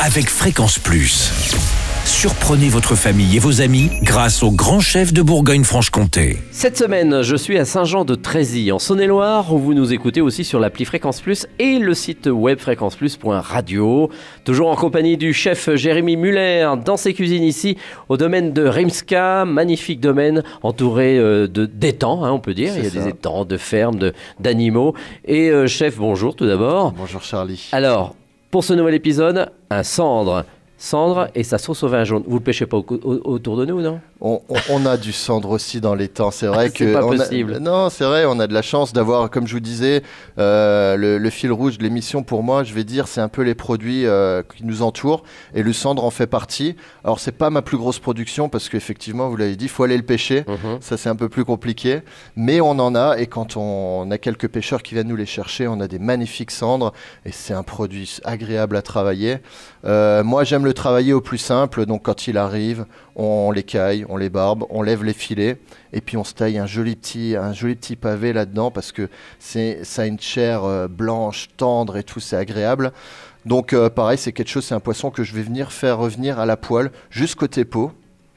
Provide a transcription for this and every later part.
avec Fréquence Plus. Surprenez votre famille et vos amis grâce au grand chef de Bourgogne-Franche-Comté. Cette semaine, je suis à Saint-Jean-de-Trézy, en Saône-et-Loire, où vous nous écoutez aussi sur l'appli Fréquence Plus et le site web fréquenceplus.radio. Toujours en compagnie du chef Jérémy Muller, dans ses cuisines ici, au domaine de Rimska, magnifique domaine entouré euh, de d'étangs, hein, on peut dire. Il y a des étangs, de fermes, de- d'animaux. Et euh, chef, bonjour tout d'abord. Bonjour Charlie. Alors, pour ce nouvel épisode, un cendre. Cendre et sa sauce au vin jaune. Vous le pêchez pas au- au- autour de nous, non? On, on- on a du cendre aussi dans les temps. C'est vrai que pas on a- possible. non, c'est vrai. On a de la chance d'avoir, comme je vous disais, euh, le, le fil rouge de l'émission. Pour moi, je vais dire, c'est un peu les produits euh, qui nous entourent et le cendre en fait partie. Alors, c'est pas ma plus grosse production parce qu'effectivement, vous l'avez dit, il faut aller le pêcher. Mhm. Ça, c'est un peu plus compliqué. Mais on en a. Et quand on a quelques pêcheurs qui viennent nous les chercher, on a des magnifiques cendres. Et c'est un produit agréable à travailler. Euh, moi, j'aime le travailler au plus simple. Donc, quand il arrive, on les caille, on les barbe, on lève les filets. Et puis, on se taille un joli petit, un joli petit pavé là-dedans parce que c'est, ça a une chair euh, blanche, tendre et tout. C'est agréable. Donc, euh, pareil, c'est quelque chose, c'est un poisson que je vais venir faire revenir à la poêle, côté peau.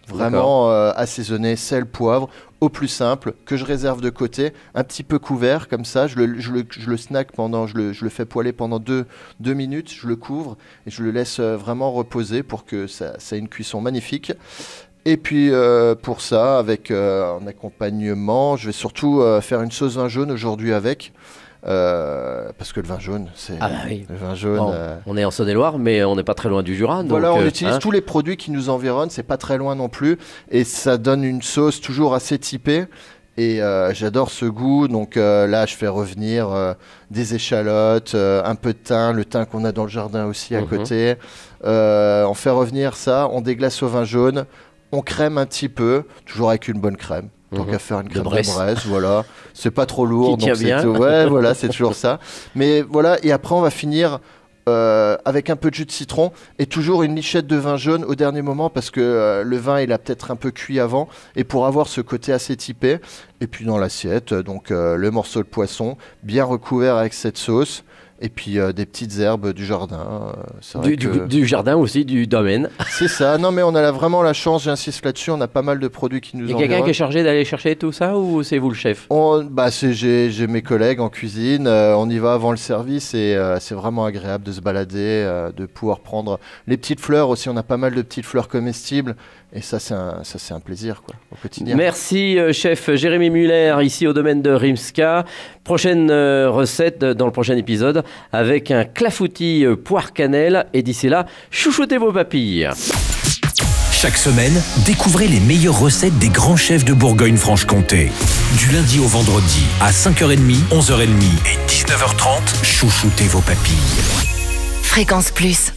Vraiment euh, assaisonné, sel, poivre, au plus simple, que je réserve de côté, un petit peu couvert, comme ça, je le, je le, snack pendant, je le, je le fais poêler pendant deux, deux minutes, je le couvre et je le laisse euh, vraiment reposer pour que ça, ait une cuisson magnifique. Et puis euh, pour ça, avec un accompagnement, je vais surtout faire une sauce vin jaune aujourd'hui avec, euh, parce que le vin jaune, c'est Ah bah oui. le vin jaune. Bon, euh, On est en Saône-et-Loire, mais on n'est pas très loin du Jura. donc, voilà, on euh, utilise hein. tous les produits qui nous environnent, c'est pas très loin non plus, et ça donne une sauce toujours assez typée. Et j'adore ce goût, donc là je fais revenir des échalotes, un peu de thym, le thym qu'on a dans le jardin aussi à Mhm. côté. On fait revenir ça, on déglace au vin jaune, on crème un petit peu, toujours avec une bonne crème. Tant qu'à faire une crème de Bresse. Bresse, voilà. C'est pas trop lourd. Donc c'est Ouais, voilà, c'est toujours ça. Mais voilà, et après on va finir euh, avec un peu de jus de citron et toujours une lichette de vin jaune au dernier moment parce que euh, le vin il a peut-être un peu cuit avant et pour avoir ce côté assez typé. Et puis dans l'assiette, donc euh, le morceau de poisson bien recouvert avec cette sauce et puis euh, des petites herbes du jardin. euh, du, jardin aussi, du domaine. C'est ça. Non mais on a là vraiment la chance, j'insiste là-dessus, on a pas mal de produits qui nous Il y a quelqu'un qui est chargé d'aller chercher tout ça ou c'est vous le chef? On- bah, c'est- j'ai, mes collègues en cuisine, euh, on y va avant le service et c'est vraiment agréable de se balader, de pouvoir prendre les petites fleurs aussi. On a pas mal de petites fleurs comestibles et ça c'est un, ça, c'est un plaisir quoi, au quotidien. Merci chef Jérémy Muller ici au domaine de Rimska. Prochaine euh, recette dans le prochain épisode avec un clafoutis euh, poire cannelle et d'ici là, chouchoutez vos papilles. Chaque semaine, découvrez les meilleures recettes des grands chefs de Bourgogne-Franche-Comté. Du lundi au vendredi à 5h30, 11h30 et 19h30, chouchoutez vos papilles. Fréquence Plus.